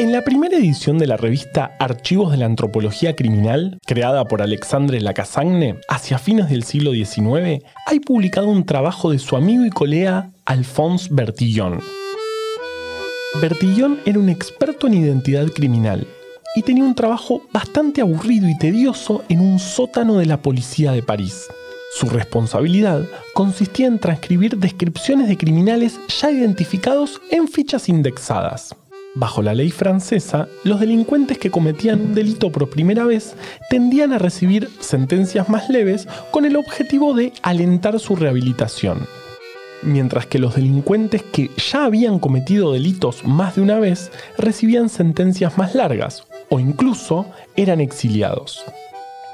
En la primera edición de la revista Archivos de la Antropología Criminal, creada por Alexandre Lacasagne hacia fines del siglo XIX, hay publicado un trabajo de su amigo y colega Alphonse Bertillon. Bertillon era un experto en identidad criminal y tenía un trabajo bastante aburrido y tedioso en un sótano de la policía de París. Su responsabilidad consistía en transcribir descripciones de criminales ya identificados en fichas indexadas. Bajo la ley francesa, los delincuentes que cometían un delito por primera vez tendían a recibir sentencias más leves con el objetivo de alentar su rehabilitación. Mientras que los delincuentes que ya habían cometido delitos más de una vez recibían sentencias más largas o incluso eran exiliados.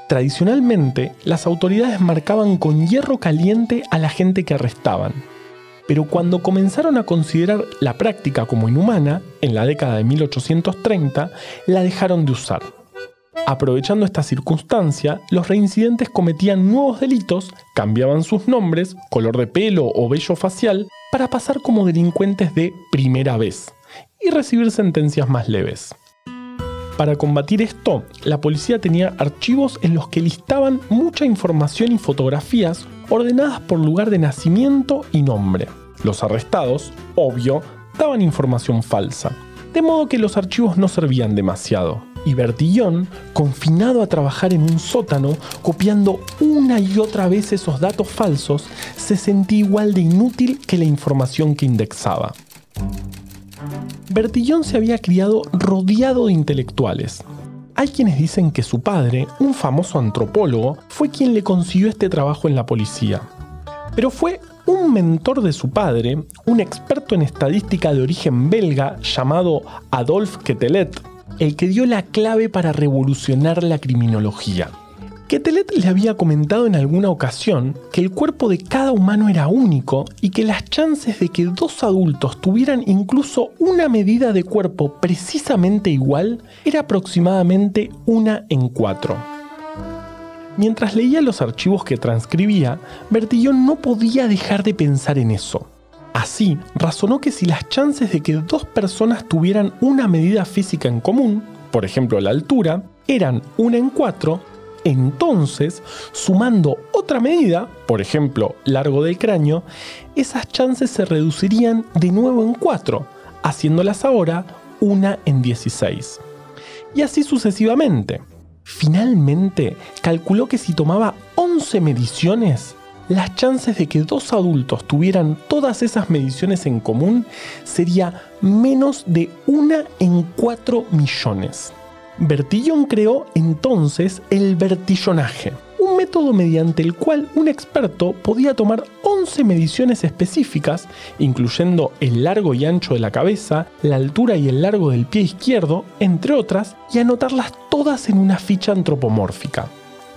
Tradicionalmente, las autoridades marcaban con hierro caliente a la gente que arrestaban, pero cuando comenzaron a considerar la práctica como inhumana, en la década de 1830, la dejaron de usar. Aprovechando esta circunstancia, los reincidentes cometían nuevos delitos, cambiaban sus nombres, color de pelo o vello facial, para pasar como delincuentes de primera vez y recibir sentencias más leves. Para combatir esto, la policía tenía archivos en los que listaban mucha información y fotografías ordenadas por lugar de nacimiento y nombre. Los arrestados, obvio, daban información falsa, de modo que los archivos no servían demasiado. Y Bertillón, confinado a trabajar en un sótano, copiando una y otra vez esos datos falsos, se sentía igual de inútil que la información que indexaba. Bertillón se había criado rodeado de intelectuales. Hay quienes dicen que su padre, un famoso antropólogo, fue quien le consiguió este trabajo en la policía. Pero fue un mentor de su padre, un experto en estadística de origen belga llamado Adolphe Quetelet, el que dio la clave para revolucionar la criminología. Quetelet le había comentado en alguna ocasión que el cuerpo de cada humano era único y que las chances de que dos adultos tuvieran incluso una medida de cuerpo precisamente igual era aproximadamente una en cuatro. Mientras leía los archivos que transcribía, Bertillon no podía dejar de pensar en eso. Así, razonó que si las chances de que dos personas tuvieran una medida física en común, por ejemplo la altura, eran una en cuatro, entonces, sumando otra medida, por ejemplo largo del cráneo, esas chances se reducirían de nuevo en cuatro, haciéndolas ahora una en 16. Y así sucesivamente. Finalmente, calculó que si tomaba 11 mediciones, las chances de que dos adultos tuvieran todas esas mediciones en común sería menos de una en 4 millones. Bertillon creó entonces el vertillonaje, un método mediante el cual un experto podía tomar 11 mediciones específicas, incluyendo el largo y ancho de la cabeza, la altura y el largo del pie izquierdo, entre otras, y anotarlas todas en una ficha antropomórfica.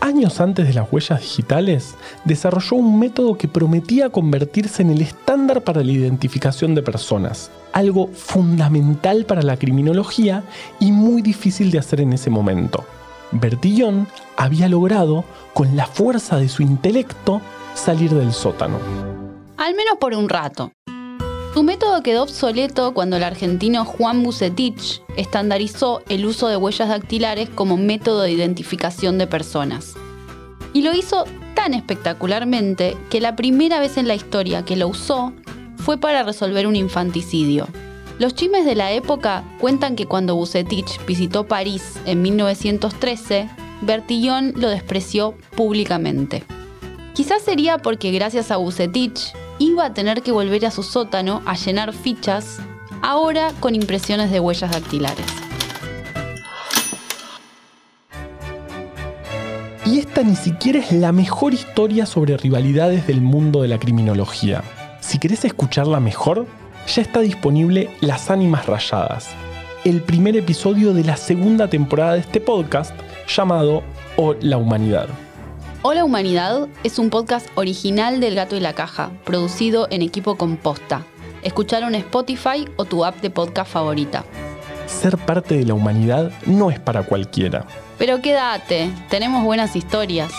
Años antes de las huellas digitales, desarrolló un método que prometía convertirse en el estándar para la identificación de personas, algo fundamental para la criminología y muy difícil de hacer en ese momento. Bertillon había logrado, con la fuerza de su intelecto, salir del sótano. Al menos por un rato. Su método quedó obsoleto cuando el argentino Juan Bucetich estandarizó el uso de huellas dactilares como método de identificación de personas. Y lo hizo tan espectacularmente que la primera vez en la historia que lo usó fue para resolver un infanticidio. Los chimes de la época cuentan que cuando Bucetich visitó París en 1913, Bertillon lo despreció públicamente. Quizás sería porque gracias a Bucetich iba a tener que volver a su sótano a llenar fichas, ahora con impresiones de huellas dactilares. Y esta ni siquiera es la mejor historia sobre rivalidades del mundo de la criminología. Si querés escucharla mejor, ya está disponible Las Ánimas Rayadas, el primer episodio de la segunda temporada de este podcast llamado O la Humanidad. Hola Humanidad es un podcast original del Gato y la Caja, producido en equipo composta. Escuchar en Spotify o tu app de podcast favorita. Ser parte de la humanidad no es para cualquiera. Pero quédate, tenemos buenas historias.